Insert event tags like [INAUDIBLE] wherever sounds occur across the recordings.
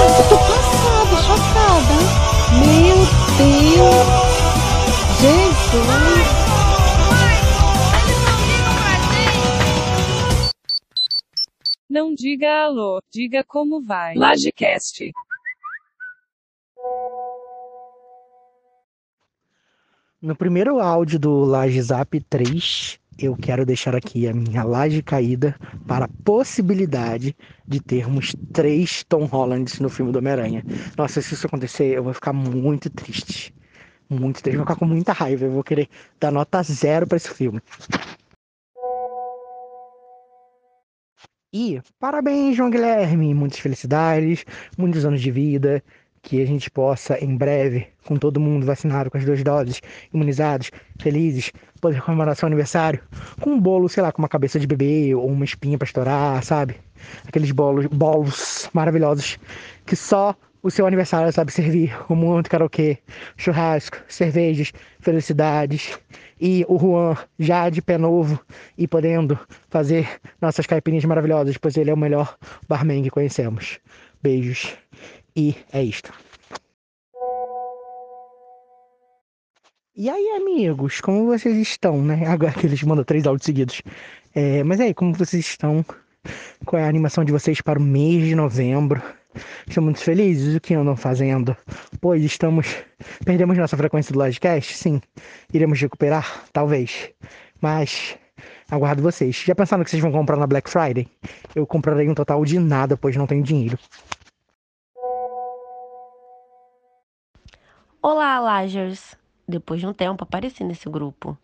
Eu tô passada, chocada. Meu Deus. Jesus. Não diga alô, diga como vai. Lagecast. No primeiro áudio do Laje Zap 3, eu quero deixar aqui a minha laje caída para a possibilidade de termos três Tom Hollands no filme do Homem-Aranha. Nossa, se isso acontecer, eu vou ficar muito triste. Muito triste, vou ficar com muita raiva. Eu vou querer dar nota zero para esse filme. E parabéns, João Guilherme! Muitas felicidades, muitos anos de vida, que a gente possa, em breve, com todo mundo vacinado com as duas doses, imunizados, felizes, poder comemorar seu aniversário com um bolo, sei lá, com uma cabeça de bebê ou uma espinha para estourar, sabe? Aqueles bolos, bolos maravilhosos que só o seu aniversário sabe servir, como muito karaokê, churrasco, cervejas, felicidades e o Juan já de pé novo e podendo fazer nossas caipirinhas maravilhosas, pois ele é o melhor barman que conhecemos. Beijos. E é isto. E aí, amigos, como vocês estão, né? [LAUGHS] Agora que eles mandam três áudios seguidos. É, mas aí, como vocês estão? Qual é a animação de vocês para o mês de novembro? Estão muito felizes? O que andam fazendo? Pois estamos. Perdemos nossa frequência do Lodcast? Sim. Iremos recuperar? Talvez. Mas. Aguardo vocês. Já pensaram que vocês vão comprar na Black Friday? Eu comprarei um total de nada, pois não tenho dinheiro. Olá, Lagers. Depois de um tempo apareci nesse grupo.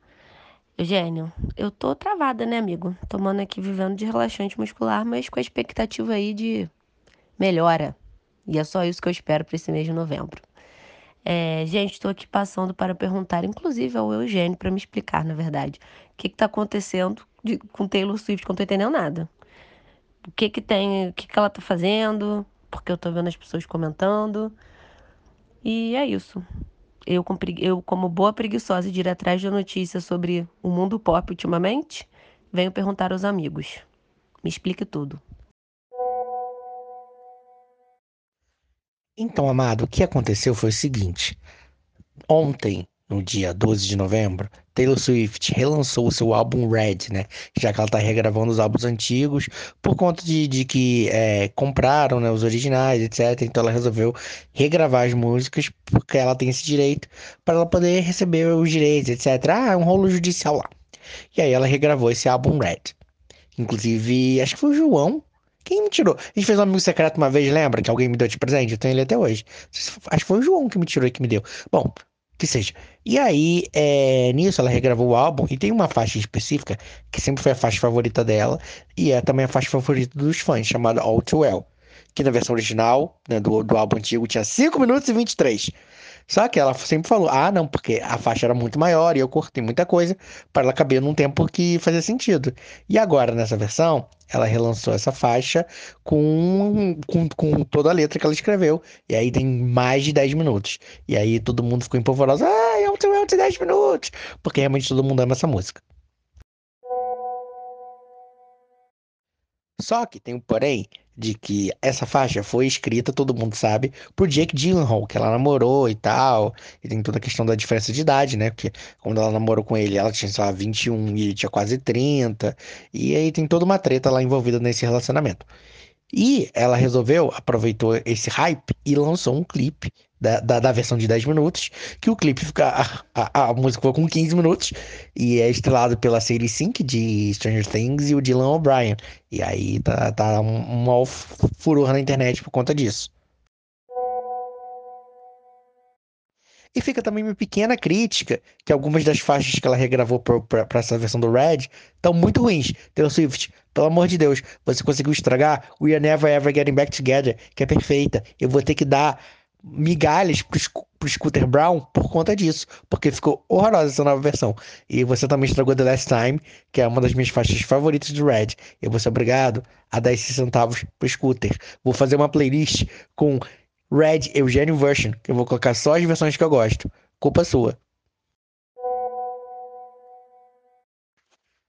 Eugênio, eu tô travada, né, amigo? Tomando aqui, vivendo de relaxante muscular, mas com a expectativa aí de melhora. E é só isso que eu espero para esse mês de novembro. É, gente, estou aqui passando para perguntar, inclusive ao Eugênio, para me explicar, na verdade, o que está acontecendo de, com Taylor Swift, que eu não tô entendendo nada. O que que tem, o que que ela tá fazendo, porque eu tô vendo as pessoas comentando. E é isso. Eu, eu, como boa preguiçosa de ir atrás de notícias sobre o mundo pop ultimamente, venho perguntar aos amigos. Me explique tudo. Então, amado, o que aconteceu foi o seguinte. Ontem, no dia 12 de novembro, Taylor Swift relançou o seu álbum Red, né? Já que ela tá regravando os álbuns antigos por conta de, de que é, compraram né, os originais, etc. Então ela resolveu regravar as músicas porque ela tem esse direito para ela poder receber os direitos, etc. Ah, é um rolo judicial lá. E aí ela regravou esse álbum Red. Inclusive, acho que foi o João. Quem me tirou? A gente fez um amigo secreto uma vez, lembra? Que alguém me deu de presente? Eu tenho ele até hoje. Acho que foi o João que me tirou e que me deu. Bom, que seja. E aí, é, nisso, ela regravou o álbum e tem uma faixa específica que sempre foi a faixa favorita dela e é também a faixa favorita dos fãs, chamada All Too Well. Que na versão original, né, do, do álbum antigo, tinha 5 minutos e 23. Só que ela sempre falou: ah, não, porque a faixa era muito maior e eu cortei muita coisa para ela caber num tempo que fazia sentido. E agora, nessa versão, ela relançou essa faixa com, com, com toda a letra que ela escreveu. E aí tem mais de 10 minutos. E aí todo mundo ficou empolvoroso: ah, é um de 10 minutos. Porque realmente todo mundo ama essa música. Só que tem um porém de que essa faixa foi escrita, todo mundo sabe, por Jake Gyllenhaal, que ela namorou e tal. E tem toda a questão da diferença de idade, né? Porque quando ela namorou com ele, ela tinha, sei lá, 21 e ele tinha quase 30. E aí tem toda uma treta lá envolvida nesse relacionamento. E ela resolveu, aproveitou esse hype e lançou um clipe da, da, da, versão de 10 minutos, que o clipe fica. A, a, a, música foi com 15 minutos e é estrelado pela Sadie Sink de Stranger Things e o Dylan O'Brien. E aí tá, tá um, um furor na internet por conta disso. E fica também uma pequena crítica que algumas das faixas que ela regravou para essa versão do Red estão muito ruins. Taylor Swift, pelo amor de Deus, você conseguiu estragar We Are Never Ever Getting Back Together, que é perfeita. Eu vou ter que dar migalhas pro, pro Scooter Brown por conta disso, porque ficou horrorosa essa nova versão. E você também estragou The Last Time, que é uma das minhas faixas favoritas do Red. Eu vou ser obrigado a dar esses centavos pro Scooter. Vou fazer uma playlist com Red Eugênio Version, que eu vou colocar só as versões que eu gosto. Culpa sua.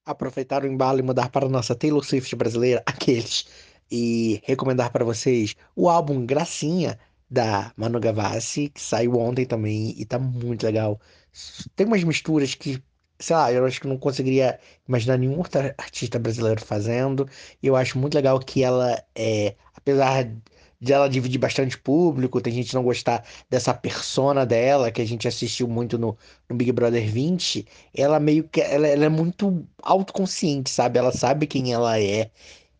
Aproveitar o embalo e mudar para a nossa Taylor Swift brasileira, aqueles e recomendar para vocês o álbum Gracinha da Manu Gavassi, que saiu ontem também e tá muito legal. Tem umas misturas que, sei lá, eu acho que não conseguiria imaginar nenhum outro artista brasileiro fazendo. E eu acho muito legal que ela é, apesar de ela dividir bastante público, tem gente não gostar dessa persona dela, que a gente assistiu muito no, no Big Brother 20, ela meio que ela, ela é muito autoconsciente, sabe? Ela sabe quem ela é.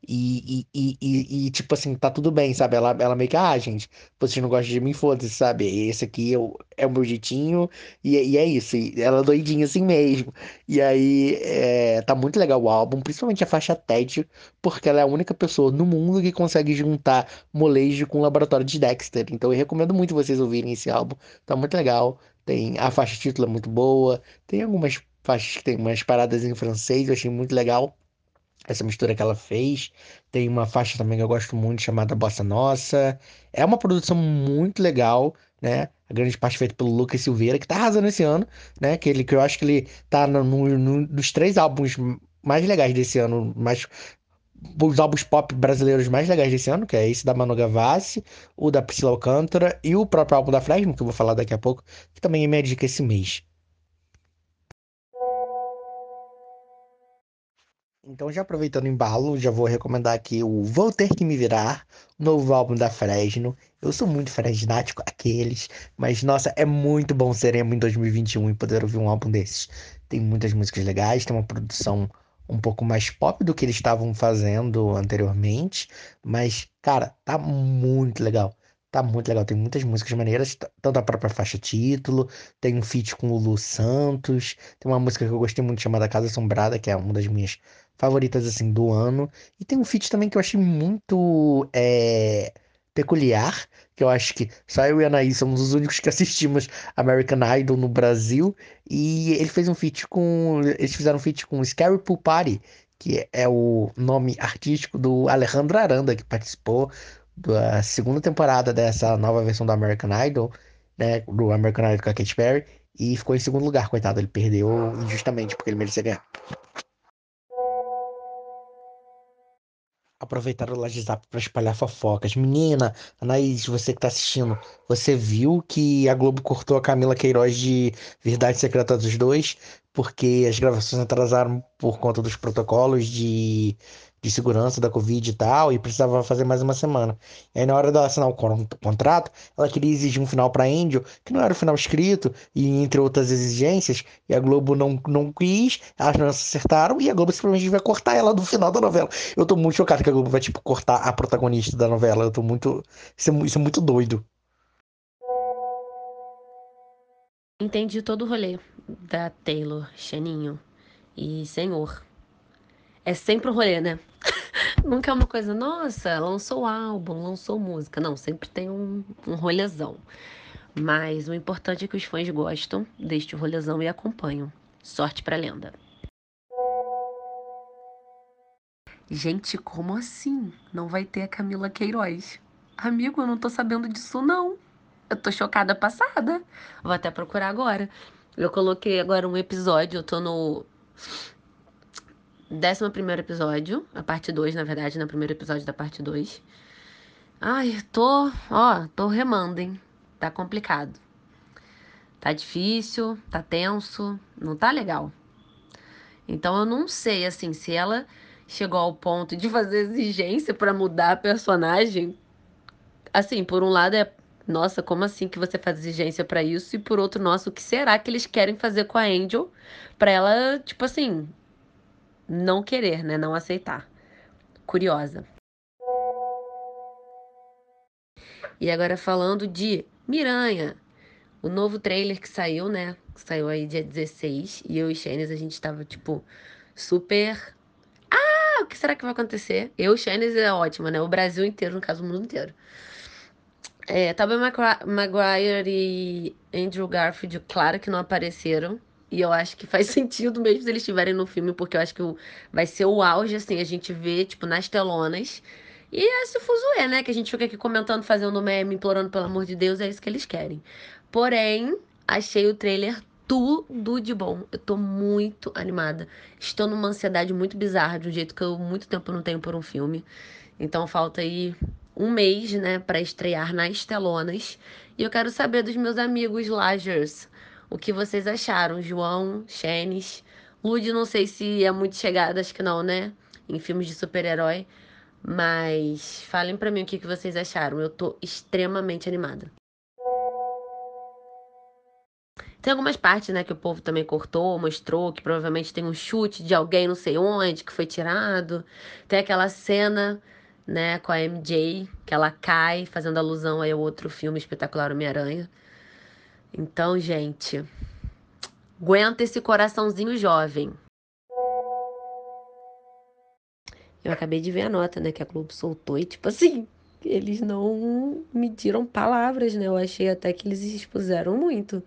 E, e, e, e, tipo assim, tá tudo bem, sabe? Ela, ela meio que, ah, gente, vocês não gostam de mim, foda-se, sabe? Esse aqui é o, é o meu jeitinho e, e é isso. E ela é doidinha assim mesmo. E aí, é, tá muito legal o álbum, principalmente a faixa TED, porque ela é a única pessoa no mundo que consegue juntar molejo com o laboratório de Dexter. Então eu recomendo muito vocês ouvirem esse álbum, tá muito legal. Tem a faixa título é muito boa, tem algumas faixas que tem umas paradas em francês, eu achei muito legal essa mistura que ela fez. Tem uma faixa também que eu gosto muito chamada Bossa Nossa. É uma produção muito legal, né? A grande parte feita pelo Lucas Silveira, que tá arrasando esse ano, né? Que ele que eu acho que ele tá no, no, nos três álbuns mais legais desse ano, mais os álbuns pop brasileiros mais legais desse ano, que é esse da Manu Gavassi, o da Priscila Alcântara e o próprio álbum da Fresno, que eu vou falar daqui a pouco, que também é minha dica esse mês. Então, já aproveitando o embalo, já vou recomendar aqui o Vou Ter Que Me Virar, novo álbum da Fresno. Eu sou muito fresnático, aqueles, mas nossa, é muito bom ser emo em 2021 e poder ouvir um álbum desses. Tem muitas músicas legais, tem uma produção um pouco mais pop do que eles estavam fazendo anteriormente, mas, cara, tá muito legal. Tá muito legal, tem muitas músicas maneiras, tanto a própria faixa título, tem um feat com o Lu Santos, tem uma música que eu gostei muito chamada Casa Assombrada, que é uma das minhas favoritas assim do ano. E tem um feat também que eu achei muito é, peculiar, que eu acho que só eu e a Anaís somos os únicos que [LAUGHS] assistimos American Idol no Brasil. E ele fez um feat com. Eles fizeram um feat com Scary Pool Party, que é o nome artístico do Alejandro Aranda, que participou da segunda temporada dessa nova versão do American Idol, né? Do American Idol com a Katy Perry. E ficou em segundo lugar, coitado. Ele perdeu injustamente, porque ele merecia ganhar. Aproveitar o Laje para espalhar fofocas. Menina, Anaís, você que tá assistindo, você viu que a Globo cortou a Camila Queiroz de Verdade Secreta dos Dois? Porque as gravações atrasaram por conta dos protocolos de de segurança da Covid e tal, e precisava fazer mais uma semana. E aí, na hora dela assinar o contrato, ela queria exigir um final para Angel, que não era o final escrito, e entre outras exigências, e a Globo não, não quis, elas não acertaram, e a Globo simplesmente vai cortar ela do final da novela. Eu tô muito chocado que a Globo vai, tipo, cortar a protagonista da novela. Eu tô muito. Isso é, isso é muito doido. Entendi todo o rolê da Taylor, Xaninho e Senhor. É sempre um rolê, né? [LAUGHS] Nunca é uma coisa, nossa, lançou álbum, lançou música. Não, sempre tem um, um rolezão. Mas o importante é que os fãs gostam deste rolezão e acompanham. Sorte pra lenda. Gente, como assim? Não vai ter a Camila Queiroz? Amigo, eu não tô sabendo disso, não. Eu tô chocada passada. Vou até procurar agora. Eu coloquei agora um episódio, eu tô no décimo primeiro episódio, a parte 2, na verdade, no primeiro episódio da parte 2. Ai, tô, ó, tô remando, hein? Tá complicado. Tá difícil, tá tenso, não tá legal. Então eu não sei, assim, se ela chegou ao ponto de fazer exigência para mudar a personagem. Assim, por um lado é, nossa, como assim que você faz exigência para isso? E por outro, nossa, o que será que eles querem fazer com a Angel para ela, tipo assim, não querer, né? Não aceitar. Curiosa. E agora falando de Miranha, o novo trailer que saiu, né? Que saiu aí dia 16. E eu e Shanice, a gente tava, tipo, super. Ah, o que será que vai acontecer? Eu e Shanice é ótima, né? O Brasil inteiro, no caso, o mundo inteiro. É, Tobey Maguire e Andrew Garfield, claro que não apareceram. E eu acho que faz [LAUGHS] sentido mesmo se eles estiverem no filme, porque eu acho que vai ser o auge, assim, a gente vê, tipo, nas telonas. E é esse fuzuê, né? Que a gente fica aqui comentando, fazendo meme, implorando pelo amor de Deus, é isso que eles querem. Porém, achei o trailer tudo de bom. Eu tô muito animada. Estou numa ansiedade muito bizarra, de um jeito que eu muito tempo não tenho por um filme. Então falta aí um mês, né, para estrear nas telonas. E eu quero saber dos meus amigos Lagers, o que vocês acharam, João, Xenis. Lud, não sei se é muito chegada, acho que não, né? Em filmes de super-herói. Mas falem para mim o que, que vocês acharam. Eu tô extremamente animada. Tem algumas partes, né, que o povo também cortou, mostrou, que provavelmente tem um chute de alguém não sei onde, que foi tirado. Tem aquela cena, né, com a MJ, que ela cai, fazendo alusão aí ao outro filme espetacular Homem-Aranha. Então, gente, aguenta esse coraçãozinho jovem. Eu acabei de ver a nota, né, que a Globo soltou e, tipo assim, eles não mediram palavras, né? Eu achei até que eles expuseram muito.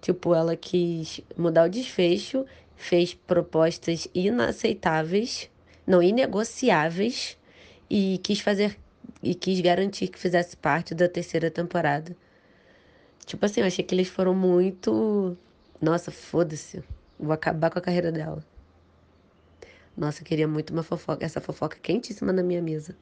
Tipo, ela quis mudar o desfecho, fez propostas inaceitáveis, não inegociáveis, e quis fazer e quis garantir que fizesse parte da terceira temporada. Tipo assim, eu achei que eles foram muito. Nossa, foda-se. Vou acabar com a carreira dela. Nossa, eu queria muito uma fofoca, essa fofoca quentíssima na minha mesa.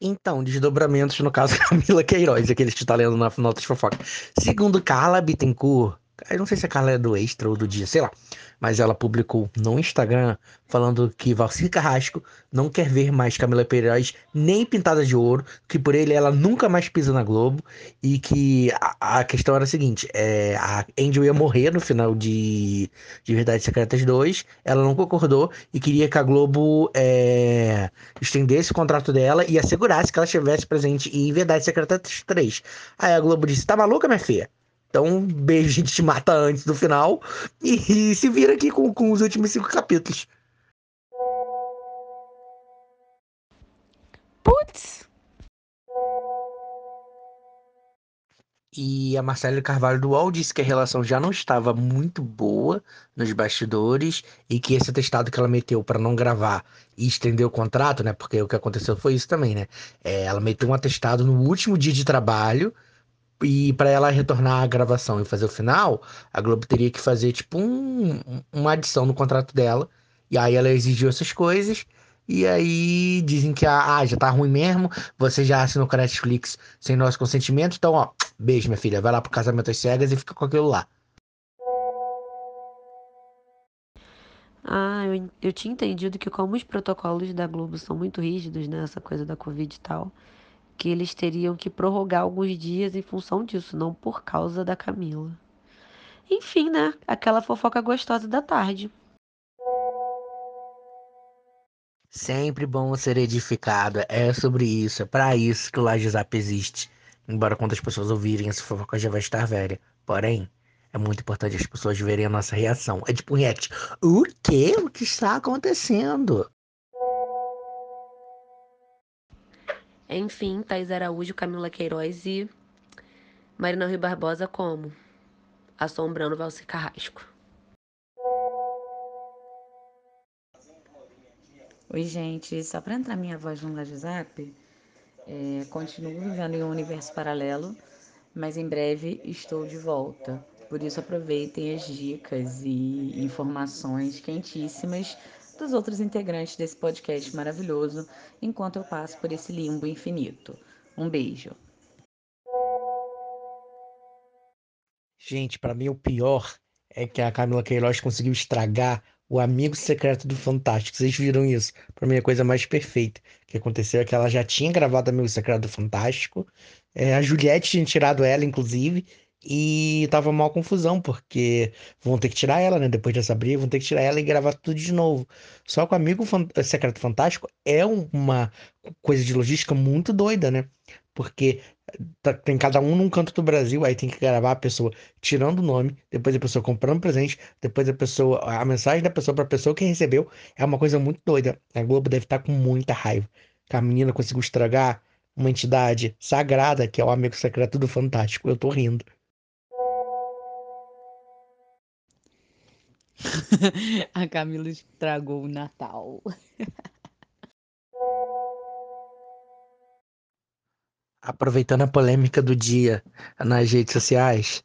Então, desdobramentos no caso [LAUGHS] Camila Queiroz, aquele que está lendo na nota de fofoca. Segundo Carla Bittencourt, eu não sei se a Carla é do Extra ou do Dia, sei lá. Mas ela publicou no Instagram falando que Valcir Carrasco não quer ver mais Camila Queiroz nem pintada de ouro, que por ele ela nunca mais pisa na Globo e que a, a questão era a seguinte: é, a Angel ia morrer no final de, de Verdades Secretas 2, ela não concordou e queria que a Globo é, estendesse o contrato dela e assegurasse que ela estivesse presente em Verdades Secretas 3. Aí a Globo disse: tá maluca, minha filha? Então, beijo, a gente te mata antes do final. E, e se vira aqui com, com os últimos cinco capítulos. Putz! E a Marcela Carvalho do UOL disse que a relação já não estava muito boa nos bastidores e que esse atestado que ela meteu para não gravar e estender o contrato, né? Porque o que aconteceu foi isso também, né? É, ela meteu um atestado no último dia de trabalho e para ela retornar à gravação e fazer o final, a Globo teria que fazer tipo um, uma adição no contrato dela. E aí ela exigiu essas coisas. E aí dizem que ah, já tá ruim mesmo. Você já assinou a Netflix sem nosso consentimento. Então, ó, beijo, minha filha. Vai lá pro casamento às cegas e fica com aquilo lá. Ah, eu, eu tinha entendido que como os protocolos da Globo são muito rígidos, né? Essa coisa da Covid e tal que eles teriam que prorrogar alguns dias em função disso, não por causa da Camila. Enfim, né? Aquela fofoca gostosa da tarde. Sempre bom ser edificado. É sobre isso. É para isso que o Laje Zap existe. Embora quando as pessoas ouvirem essa fofoca já vai estar velha. Porém, é muito importante as pessoas verem a nossa reação. É tipo um react. O quê? O que está acontecendo? Enfim, Thais Araújo, Camila Queiroz e Marina Rui Barbosa como assombrando Valci Carrasco. Oi, gente. Só para entrar minha voz no WhatsApp, é, continuo vivendo em um universo paralelo, mas em breve estou de volta. Por isso, aproveitem as dicas e informações quentíssimas dos outros integrantes desse podcast maravilhoso enquanto eu passo por esse limbo infinito. Um beijo. Gente, para mim o pior é que a Camila Queiroz conseguiu estragar o amigo secreto do Fantástico. Vocês viram isso? Para mim é a coisa mais perfeita. Que aconteceu é que ela já tinha gravado Amigo Secreto do Fantástico. É, a Juliette tinha tirado ela, inclusive. E tava uma confusão, porque vão ter que tirar ela, né? Depois dessa briga, vão ter que tirar ela e gravar tudo de novo. Só que o Amigo Secreto Fantástico é uma coisa de logística muito doida, né? Porque tá, tem cada um num canto do Brasil, aí tem que gravar a pessoa tirando o nome, depois a pessoa comprando presente, depois a pessoa, a mensagem da pessoa pra pessoa que recebeu. É uma coisa muito doida. A Globo deve estar tá com muita raiva. Que a menina conseguiu estragar uma entidade sagrada que é o amigo secreto do Fantástico. Eu tô rindo. [LAUGHS] a Camila estragou o Natal. Aproveitando a polêmica do dia nas redes sociais,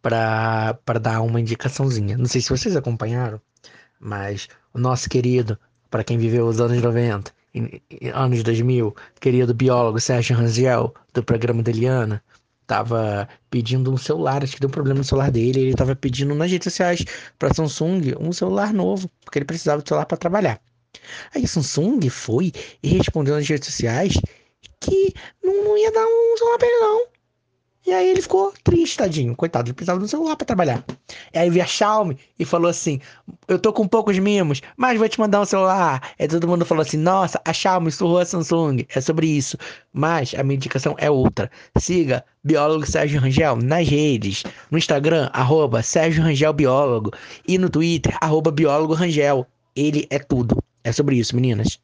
para dar uma indicaçãozinha. Não sei se vocês acompanharam, mas o nosso querido para quem viveu os anos 90 e, e anos 2000, querido biólogo Sérgio Rangel, do programa da Eliana, tava pedindo um celular, acho que deu um problema no celular dele, ele tava pedindo nas redes sociais para Samsung um celular novo, porque ele precisava de celular para trabalhar. Aí a Samsung foi e respondeu nas redes sociais que não, ia dar um celular pra ele não. E aí ele ficou triste, tadinho. Coitado, ele precisava um celular para trabalhar. E aí veio a Xiaomi e falou assim: Eu tô com poucos mimos, mas vou te mandar um celular. Aí todo mundo falou assim: Nossa, a Xiaomi surrou a Samsung. É sobre isso. Mas a minha indicação é outra. Siga Biólogo Sérgio Rangel nas redes. No Instagram, arroba Sérgio Rangel Biólogo. E no Twitter, arroba Biólogo Rangel. Ele é tudo. É sobre isso, meninas.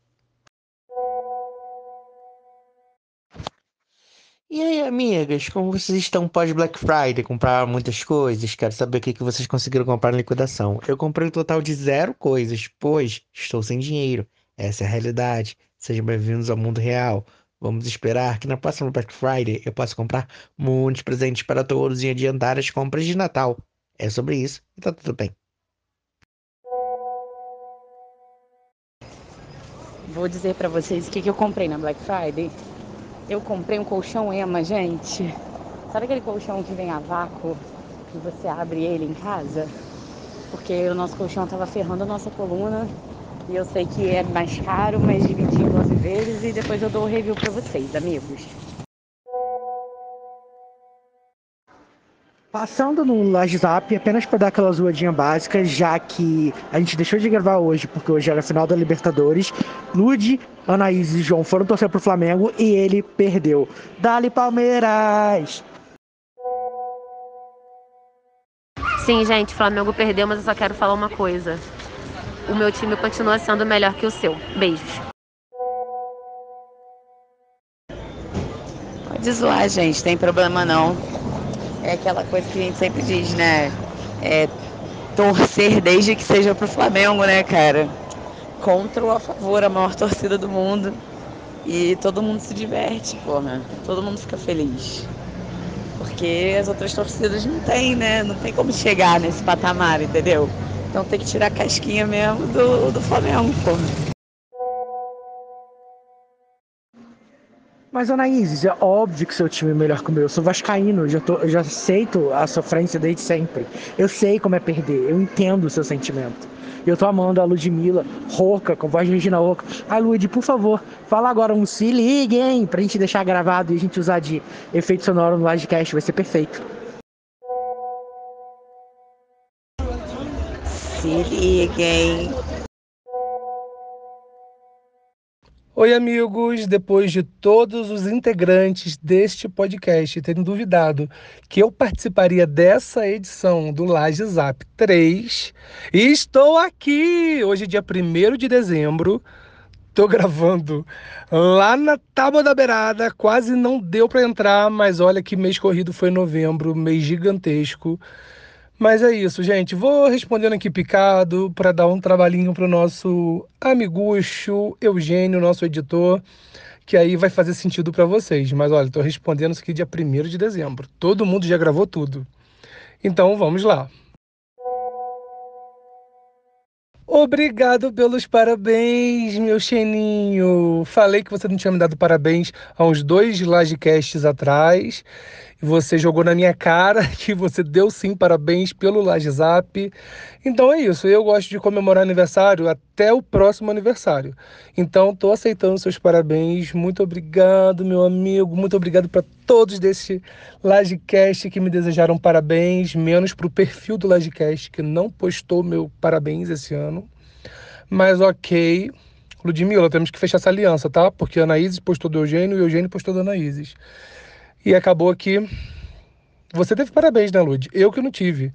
E aí, amigas, como vocês estão pós Black Friday? Compraram muitas coisas? Quero saber o que, vocês conseguiram comprar na liquidação. Eu comprei um total de zero coisas, pois estou sem dinheiro. Essa é a realidade. Sejam bem-vindos ao mundo real. Vamos esperar que na próxima Black Friday eu possa comprar muitos presentes para todos e adiantar as compras de Natal. É sobre isso e tá tudo bem. Vou dizer pra vocês o que, que eu comprei na Black Friday. Eu comprei um colchão Ema, gente. Sabe aquele colchão que vem a vácuo, que você abre ele em casa? Porque o nosso colchão tava ferrando a nossa coluna. E eu sei que é mais caro, mas dividi em 12 vezes e depois eu dou o review pra vocês, amigos. Passando no WhatsApp, apenas para dar aquela zoadinha básica, já que a gente deixou de gravar hoje, porque hoje era a final da Libertadores. Lude, Anaís e João foram torcer pro Flamengo e ele perdeu. Dali Palmeiras! Sim, gente, o Flamengo perdeu, mas eu só quero falar uma coisa. O meu time continua sendo melhor que o seu. Beijos. Pode zoar, gente, tem problema não. É aquela coisa que a gente sempre diz, né? É torcer desde que seja pro Flamengo, né, cara? Contra ou a favor, a maior torcida do mundo. E todo mundo se diverte, porra. Todo mundo fica feliz. Porque as outras torcidas não tem, né? Não tem como chegar nesse patamar, entendeu? Então tem que tirar a casquinha mesmo do, do Flamengo, porra. Mas, Anaíses, é óbvio que seu time é melhor que o meu. Eu sou vascaíno, já, tô, eu já aceito a sofrência desde sempre. Eu sei como é perder, eu entendo o seu sentimento. Eu tô amando a Ludmilla, rouca, com voz de Regina Rouca. Ai, Lud, por favor, fala agora um se ligue, hein? Pra gente deixar gravado e a gente usar de efeito sonoro no livecast, vai ser perfeito. Se liguem. Oi, amigos! Depois de todos os integrantes deste podcast terem duvidado que eu participaria dessa edição do Laje Zap 3, estou aqui! Hoje, dia 1 de dezembro, estou gravando lá na Tábua da Beirada. Quase não deu para entrar, mas olha que mês corrido foi novembro, mês gigantesco. Mas é isso, gente. Vou respondendo aqui picado para dar um trabalhinho para o nosso amigucho Eugênio, nosso editor, que aí vai fazer sentido para vocês. Mas olha, estou respondendo isso aqui dia 1 de dezembro. Todo mundo já gravou tudo. Então vamos lá. Obrigado pelos parabéns, meu cheninho. Falei que você não tinha me dado parabéns há uns dois livecasts atrás. Você jogou na minha cara [LAUGHS] que você deu sim parabéns pelo Lajezap. Então é isso. Eu gosto de comemorar aniversário até o próximo aniversário. Então estou aceitando seus parabéns. Muito obrigado, meu amigo. Muito obrigado para todos desse Lagecast que me desejaram parabéns, menos para o perfil do Lagecast que não postou meu parabéns esse ano. Mas ok. Ludmilla, temos que fechar essa aliança, tá? Porque a Anaíses postou do Eugênio e o Eugênio postou da Anaíses. E acabou que você teve parabéns, né, Lud? Eu que não tive.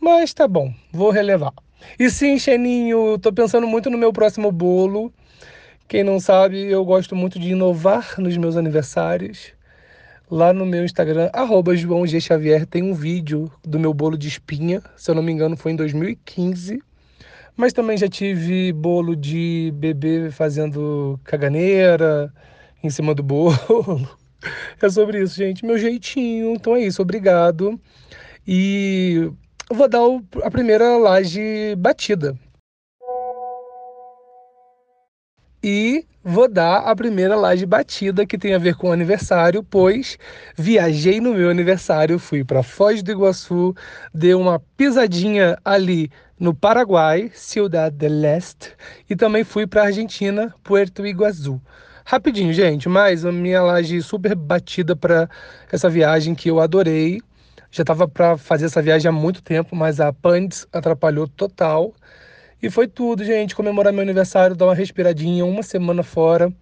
Mas tá bom, vou relevar. E sim, Xeninho, tô pensando muito no meu próximo bolo. Quem não sabe, eu gosto muito de inovar nos meus aniversários. Lá no meu Instagram, arroba João G. Xavier, tem um vídeo do meu bolo de espinha. Se eu não me engano, foi em 2015. Mas também já tive bolo de bebê fazendo caganeira em cima do bolo. [LAUGHS] [LAUGHS] É sobre isso, gente. Meu jeitinho. Então é isso. Obrigado. E vou dar o, a primeira laje batida. E vou dar a primeira laje batida que tem a ver com o aniversário, pois viajei no meu aniversário, fui para Foz do Iguaçu, dei uma pisadinha ali no Paraguai, Ciudad del Este, e também fui para Argentina, Puerto Iguaçu. Rapidinho, gente, mas a minha laje super batida para essa viagem que eu adorei. Já estava para fazer essa viagem há muito tempo, mas a Pandes atrapalhou total. E foi tudo, gente. Comemorar meu aniversário, dar uma respiradinha, uma semana fora.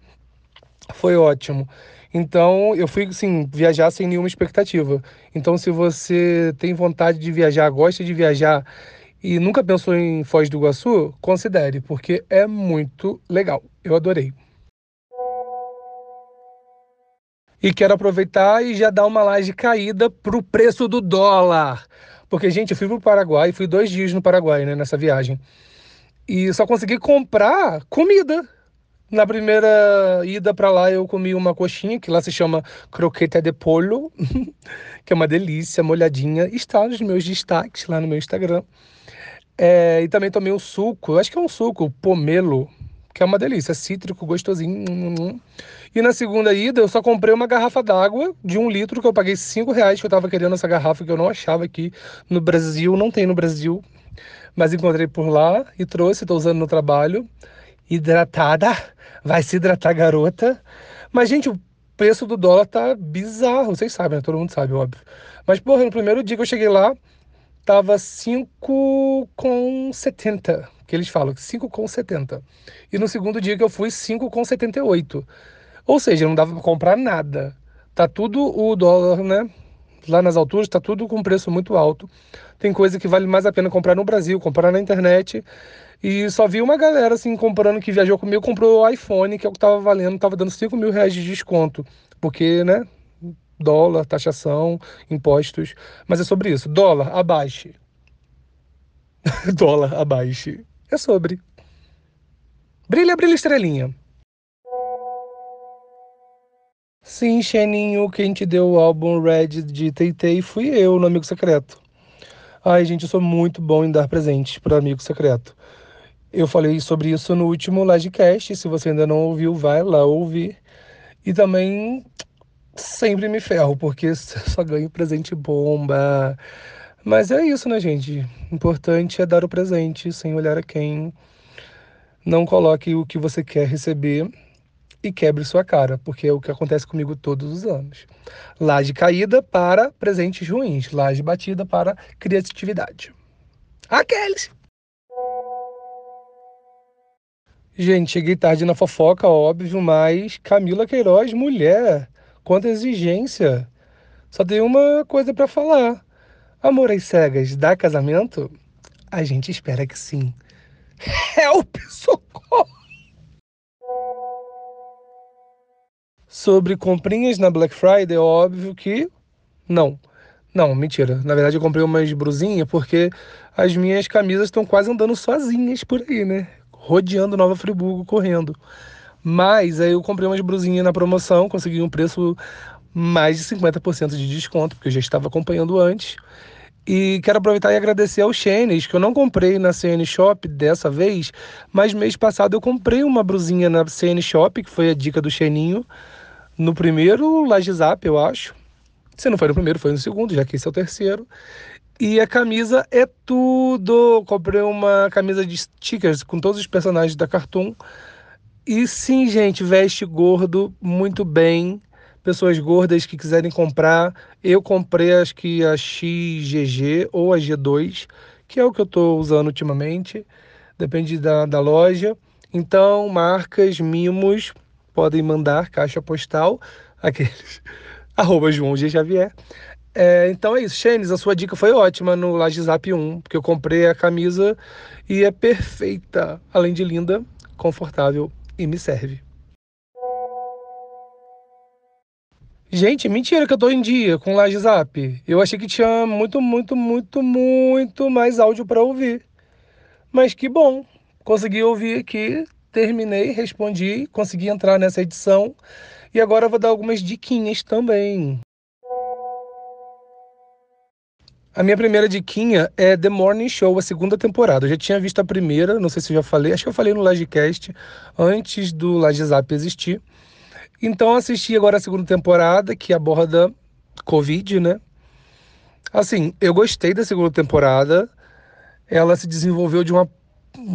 Foi ótimo. Então, eu fui, assim, viajar sem nenhuma expectativa. Então, se você tem vontade de viajar, gosta de viajar e nunca pensou em Foz do Iguaçu, considere, porque é muito legal. Eu adorei. E quero aproveitar e já dar uma laje caída pro preço do dólar. Porque, gente, eu fui pro Paraguai, fui dois dias no Paraguai, né, nessa viagem. E só consegui comprar comida. Na primeira ida para lá eu comi uma coxinha que lá se chama croqueta de pollo, [LAUGHS] que é uma delícia, molhadinha. Está nos meus destaques lá no meu Instagram. É, e também tomei um suco, acho que é um suco, pomelo, que é uma delícia, cítrico, gostosinho. E na segunda ida eu só comprei uma garrafa d'água de um litro que eu paguei cinco reais que eu tava querendo essa garrafa que eu não achava aqui no Brasil, não tem no Brasil mas encontrei por lá e trouxe, estou usando no trabalho. Hidratada, vai se hidratar, garota. Mas, gente, o preço do dólar tá bizarro, vocês sabem, né? Todo mundo sabe, óbvio. Mas, porra, no primeiro dia que eu cheguei lá, tava 5,70, que eles falam, 5,70. E no segundo dia que eu fui, 5,78. Ou seja, não dava para comprar nada. Tá tudo o dólar, né? Lá nas alturas tá tudo com preço muito alto. Tem coisa que vale mais a pena comprar no Brasil, comprar na internet. E só vi uma galera assim comprando que viajou comigo, comprou o iPhone, que é o que tava valendo, tava dando 5 mil reais de desconto. Porque, né? Dólar, taxação, impostos. Mas é sobre isso. Dólar, abaixe. [LAUGHS] Dólar, abaixe. É sobre. Brilha, brilha, estrelinha. Sim, Xeninho, quem te deu o álbum Red de Teitei fui eu, no Amigo Secreto. Ai, gente, eu sou muito bom em dar presentes para amigo secreto. Eu falei sobre isso no último Livecast. Se você ainda não ouviu, vai lá ouvir. E também sempre me ferro, porque [LAUGHS] só ganho presente bomba. Mas é isso, né, gente? Importante é dar o presente sem olhar a quem. Não coloque o que você quer receber e quebre sua cara, porque é o que acontece comigo todos os anos. Laje caída para presentes ruins, laje batida para criatividade. Aqueles! Gente, cheguei tarde na fofoca, óbvio, mas Camila Queiroz, mulher, quanta exigência. Só tem uma coisa para falar. Amor às cegas dá casamento? A gente espera que sim. [LAUGHS] Help, socorro! Sobre comprinhas na Black Friday, é óbvio que não. Não, mentira. Na verdade, eu comprei umas brusinhas porque as minhas camisas estão quase andando sozinhas por aí, né? Rodeando Nova Friburgo, correndo. Mas aí eu comprei umas brusinhas na promoção, consegui um preço mais de 50% de desconto, porque eu já estava acompanhando antes. E quero aproveitar e agradecer ao Xenis, que eu não comprei na CN Shop dessa vez, mas mês passado eu comprei uma brusinha na CN Shop, que foi a dica do Xeninho no primeiro Lagezap, eu acho. Se não foi no primeiro, foi no segundo, já que esse é o terceiro. E a camisa é tudo. Comprei uma camisa de stickers com todos os personagens da Cartoon. E sim, gente, veste gordo muito bem. Pessoas gordas que quiserem comprar. Eu comprei acho que a XGG ou a G2, que é o que eu estou usando ultimamente. Depende da, da loja. Então, marcas, mimos, podem mandar caixa postal, [LAUGHS] aqueles, arroba João G. Xavier. É, então é isso, Xenis, a sua dica foi ótima no Lagezap 1, porque eu comprei a camisa e é perfeita, além de linda, confortável e me serve. Gente, mentira que eu tô em dia com o Lagezap. Eu achei que tinha muito, muito, muito, muito mais áudio para ouvir. Mas que bom, consegui ouvir aqui terminei, respondi, consegui entrar nessa edição e agora vou dar algumas diquinhas também. A minha primeira diquinha é The Morning Show, a segunda temporada. Eu já tinha visto a primeira, não sei se eu já falei, acho que eu falei no Lagecast, antes do Lagezap existir. Então assisti agora a segunda temporada, que aborda Covid, né? Assim, eu gostei da segunda temporada. Ela se desenvolveu de uma um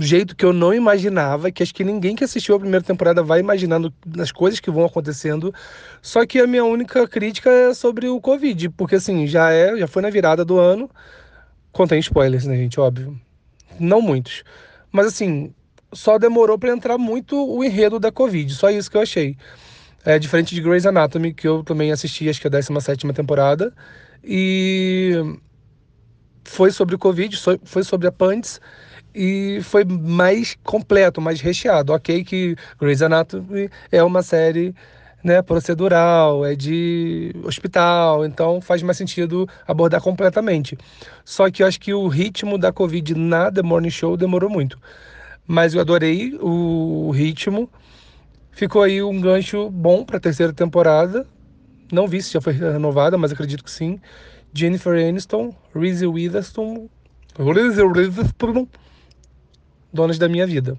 jeito que eu não imaginava, que acho que ninguém que assistiu a primeira temporada vai imaginando as coisas que vão acontecendo. Só que a minha única crítica é sobre o Covid, porque assim, já é, já foi na virada do ano. Contém spoilers, né, gente, óbvio. Não muitos. Mas assim, só demorou para entrar muito o enredo da Covid, só isso que eu achei. É diferente de Grey's Anatomy, que eu também assisti, acho que a 17 temporada, e foi sobre o Covid, foi sobre a Pantes, e foi mais completo, mais recheado. Ok que Grey's Anatomy é uma série né, procedural, é de hospital, então faz mais sentido abordar completamente. Só que eu acho que o ritmo da Covid na The Morning Show demorou muito. Mas eu adorei o ritmo. Ficou aí um gancho bom para a terceira temporada. Não vi se já foi renovada, mas acredito que sim. Jennifer Aniston, Reese Witherspoon, Reese Witherspoon donas da minha vida.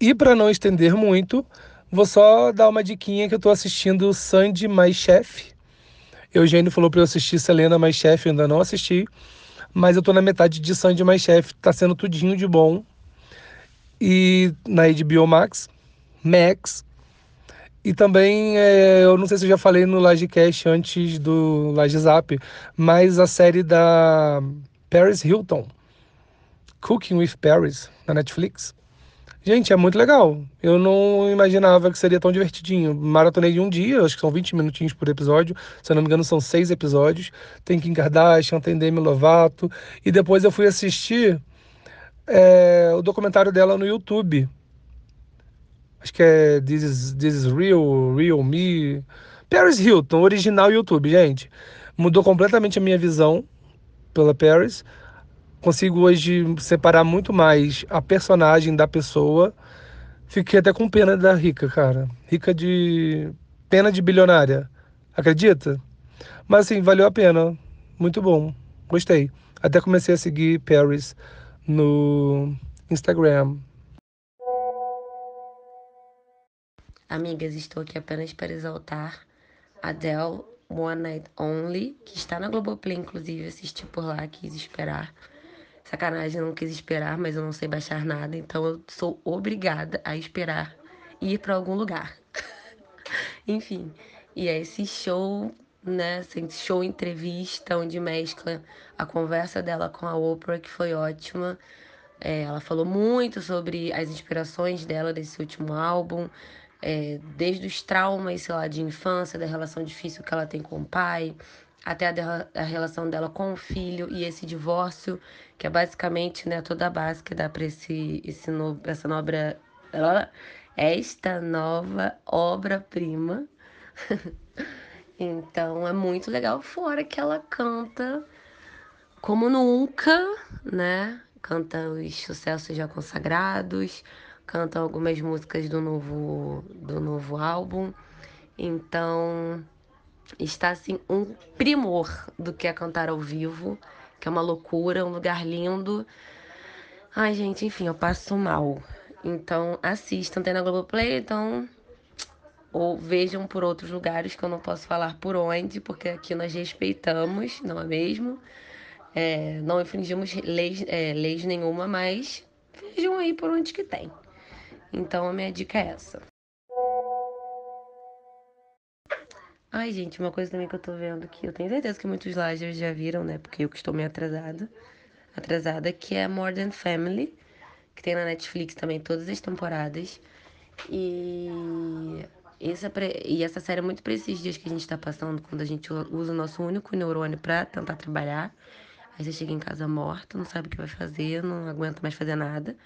E para não estender muito, vou só dar uma diquinha que eu estou assistindo Sandy Mais Chef. Eugênio falou para eu assistir Selena Mais Chef, ainda não assisti, mas eu estou na metade de Sandy Mais Chef, tá sendo tudinho de bom. E na HBO Max, Max. E também, é, eu não sei se eu já falei no Lagecast antes do Lagezap, mas a série da Paris Hilton, Cooking with Paris, na Netflix. Gente, é muito legal. Eu não imaginava que seria tão divertidinho. Maratonei de um dia, acho que são 20 minutinhos por episódio. Se eu não me engano, são seis episódios. Tem Kim Kardashian, tem Demi Lovato. E depois eu fui assistir é, o documentário dela no YouTube. Acho que é This is, This is Real, Real Me. Paris Hilton, original YouTube, gente. Mudou completamente a minha visão pela Paris. Consigo hoje separar muito mais a personagem da pessoa. Fiquei até com pena da Rica, cara. Rica de. Pena de bilionária. Acredita? Mas assim, valeu a pena. Muito bom. Gostei. Até comecei a seguir Paris no Instagram. Amigas, estou aqui apenas para exaltar Adele One Night Only, que está na Globoplay, inclusive, assisti por lá, quis esperar. Sacanagem, não quis esperar, mas eu não sei baixar nada, então eu sou obrigada a esperar ir para algum lugar. [LAUGHS] Enfim, e é esse show, né, esse show entrevista, onde mescla a conversa dela com a Oprah, que foi ótima. É, ela falou muito sobre as inspirações dela desse último álbum, é, desde os traumas, sei lá, de infância, da relação difícil que ela tem com o pai, até a, a relação dela com o filho e esse divórcio, que é basicamente né, toda a base que dá para esse, esse no, essa nova, esta nova obra-prima. [LAUGHS] então é muito legal, fora que ela canta como nunca, né? Canta os sucessos já consagrados, canta algumas músicas do novo, do novo álbum. Então, está assim um primor do que é cantar ao vivo, que é uma loucura, um lugar lindo. Ai, gente, enfim, eu passo mal. Então, assistam, tem na Globoplay, então ou vejam por outros lugares que eu não posso falar por onde, porque aqui nós respeitamos, não é mesmo? É, não infringimos leis, é, leis nenhuma, mas vejam aí por onde que tem. Então a minha dica é essa. Ai, gente, uma coisa também que eu tô vendo que eu tenho certeza que muitos lagers já viram, né? Porque eu que estou meio atrasada. Atrasada, que é Modern Family, que tem na Netflix também todas as temporadas. E essa, e essa série é muito pra esses dias que a gente tá passando, quando a gente usa o nosso único neurônio pra tentar trabalhar. Aí você chega em casa morta, não sabe o que vai fazer, não aguenta mais fazer nada.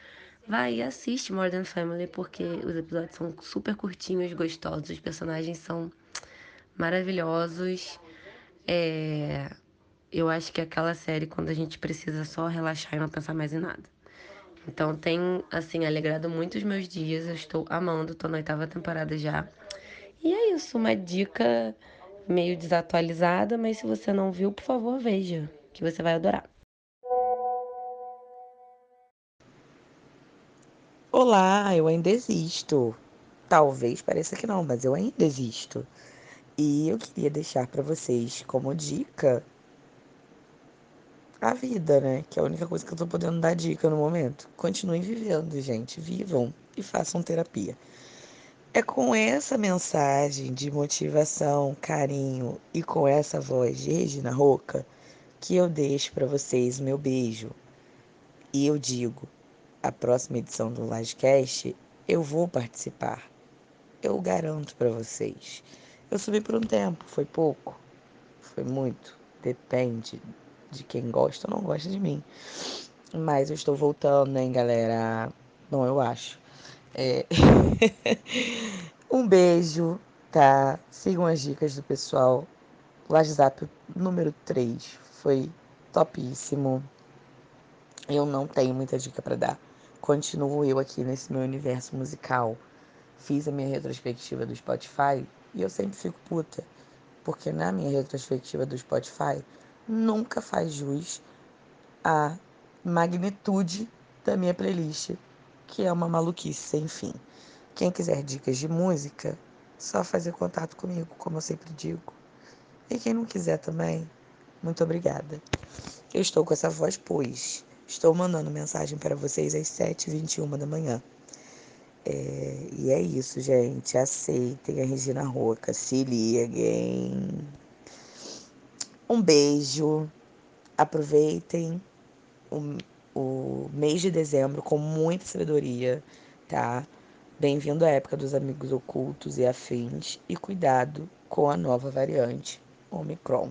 Vai e assiste Modern Family, porque os episódios são super curtinhos, gostosos, os personagens são maravilhosos. É... Eu acho que é aquela série quando a gente precisa só relaxar e não pensar mais em nada. Então tem, assim, alegrado muito os meus dias. Eu estou amando, tô na oitava temporada já. E é isso, uma dica meio desatualizada, mas se você não viu, por favor, veja, que você vai adorar. Olá, eu ainda existo. Talvez pareça que não, mas eu ainda existo. E eu queria deixar para vocês como dica a vida, né? Que é a única coisa que eu tô podendo dar dica no momento. Continuem vivendo, gente. Vivam e façam terapia. É com essa mensagem de motivação, carinho e com essa voz de Regina Roca que eu deixo para vocês o meu beijo. E eu digo, a próxima edição do Livecast eu vou participar. Eu garanto para vocês. Eu subi por um tempo, foi pouco, foi muito, depende de quem gosta ou não gosta de mim. Mas eu estou voltando, hein, galera? Bom, eu acho. É... [LAUGHS] um beijo, tá? Sigam as dicas do pessoal. WhatsApp número 3 foi topíssimo. Eu não tenho muita dica para dar. Continuo eu aqui nesse meu universo musical. Fiz a minha retrospectiva do Spotify e eu sempre fico puta, porque na minha retrospectiva do Spotify nunca faz jus à magnitude da minha playlist, que é uma maluquice sem fim. Quem quiser dicas de música, só fazer contato comigo, como eu sempre digo. E quem não quiser também, muito obrigada. Eu estou com essa voz, pois estou mandando mensagem para vocês às 7h21 da manhã. É, e é isso, gente. Aceitem a Regina Roca. Se liguem. Um beijo. Aproveitem o, o mês de dezembro com muita sabedoria, tá? Bem-vindo à época dos amigos ocultos e afins. E cuidado com a nova variante Omicron.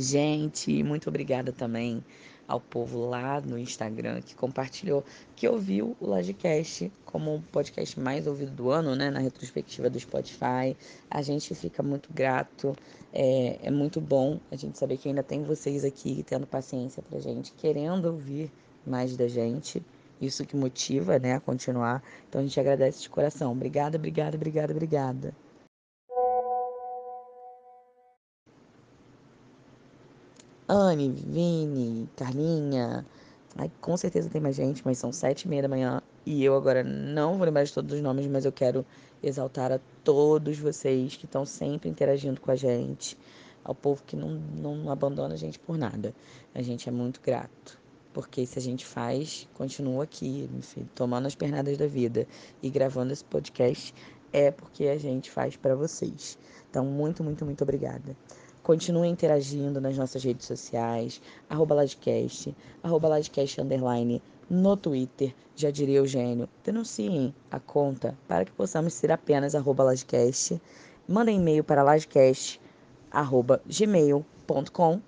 Gente, muito obrigada também ao povo lá no Instagram que compartilhou, que ouviu o Logicast como o podcast mais ouvido do ano, né? Na retrospectiva do Spotify. A gente fica muito grato. É, é muito bom a gente saber que ainda tem vocês aqui tendo paciência pra gente, querendo ouvir mais da gente. Isso que motiva, né, a continuar. Então a gente agradece de coração. Obrigada, obrigada, obrigada, obrigada. Anne, Vini, Carlinha. Ai, com certeza tem mais gente, mas são sete e meia da manhã e eu agora não vou lembrar de todos os nomes, mas eu quero exaltar a todos vocês que estão sempre interagindo com a gente, ao povo que não, não abandona a gente por nada. A gente é muito grato, porque se a gente faz, continua aqui, enfim, tomando as pernadas da vida e gravando esse podcast, é porque a gente faz para vocês. Então, muito, muito, muito obrigada. Continue interagindo nas nossas redes sociais, arroba Ladcast, arroba Ladcast underline, no Twitter, já diria Eugênio. Denunciem a conta para que possamos ser apenas arroba Ladcast. Mandem e-mail para ladcast, arroba gmail.com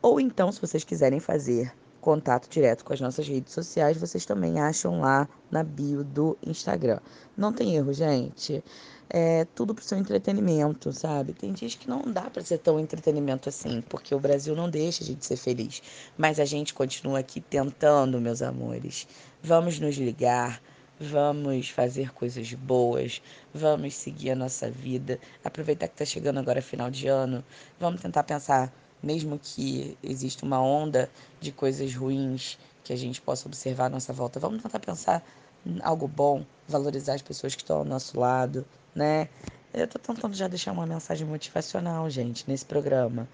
ou então, se vocês quiserem fazer contato direto com as nossas redes sociais, vocês também acham lá na bio do Instagram. Não tem erro, gente é, tudo pro seu entretenimento, sabe? Tem dias que não dá para ser tão entretenimento assim, porque o Brasil não deixa a gente ser feliz. Mas a gente continua aqui tentando, meus amores. Vamos nos ligar, vamos fazer coisas boas, vamos seguir a nossa vida, aproveitar que está chegando agora final de ano, vamos tentar pensar, mesmo que exista uma onda de coisas ruins que a gente possa observar à nossa volta, vamos tentar pensar em algo bom, valorizar as pessoas que estão ao nosso lado, né? Eu tô tentando já deixar uma mensagem motivacional, gente, nesse programa.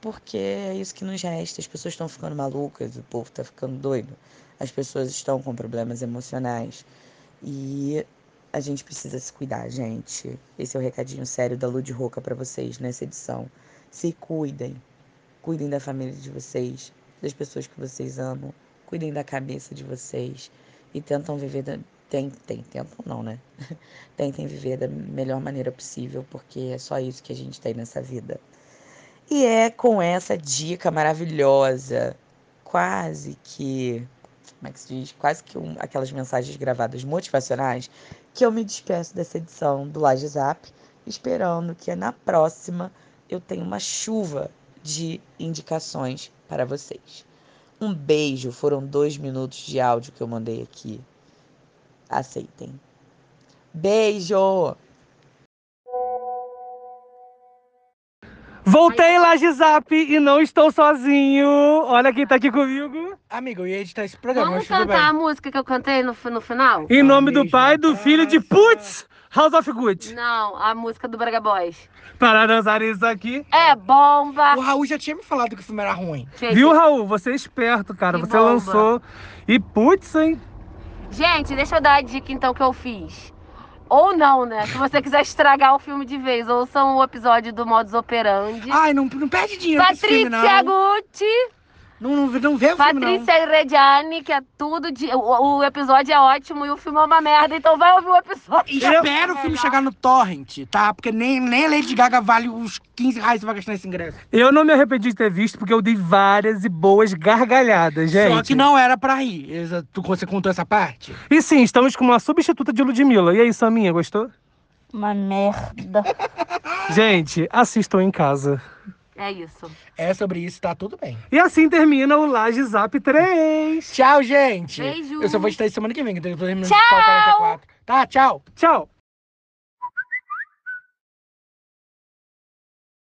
Porque é isso que nos resta. As pessoas estão ficando malucas, o povo está ficando doido. As pessoas estão com problemas emocionais. E a gente precisa se cuidar, gente. Esse é o recadinho sério da Lud Roca para vocês nessa edição. Se cuidem. Cuidem da família de vocês, das pessoas que vocês amam. Cuidem da cabeça de vocês. E tentam viver da, tentem, tentam não, né? [LAUGHS] Tentem viver da melhor maneira possível, porque é só isso que a gente tem nessa vida. E é com essa dica maravilhosa, quase que, como é que se diz? Quase que um, aquelas mensagens gravadas motivacionais, que eu me despeço dessa edição do Laje Zap, esperando que na próxima eu tenha uma chuva de indicações para vocês. Um beijo, foram dois minutos de áudio que eu mandei aqui aceitem. Beijo! Voltei lá de Zap e não estou sozinho. Olha quem tá aqui comigo. Amigo, eu ia editar esse programa, Vamos mas tudo cantar a bem. música que eu cantei no, no final? Em nome do pai, do filho, de. Putz, House of Good. Não, a música do Braga Boys. Para dançar isso aqui. É bomba! O Raul já tinha me falado que o filme era ruim. Gente, Viu, Raul? Você é esperto, cara. Que Você bomba. lançou. E putz, hein? Gente, deixa eu dar a dica então que eu fiz. Ou não, né? Se você quiser estragar o filme de vez, ouçam o episódio do Modus Operandi. Ai, não, não perde dinheiro filme, Patrícia não. Gucci, Não, não, não vê o filme, não. Patrícia Rediani, que é tudo de. O, o episódio é ótimo e o filme é uma merda, então vai ouvir o episódio. Espera o filme chegar no torrent, tá? Porque nem, nem a Lady Gaga vale os 15 reais que você vai gastar nesse ingresso. Eu não me arrependi de ter visto porque eu dei várias e boas gargalhadas, gente. Só que não era pra rir. Você contou essa parte? E sim, estamos com uma substituta de Ludmilla. E aí, Saminha, gostou? Uma merda. [LAUGHS] Gente, assistam em casa. É isso. É sobre isso, tá tudo bem. E assim termina o Laje Zap 3. Tchau, gente. Beijo. Eu só vou editar isso semana que vem, então eu tô terminando o 44. Tá, tchau. Tchau.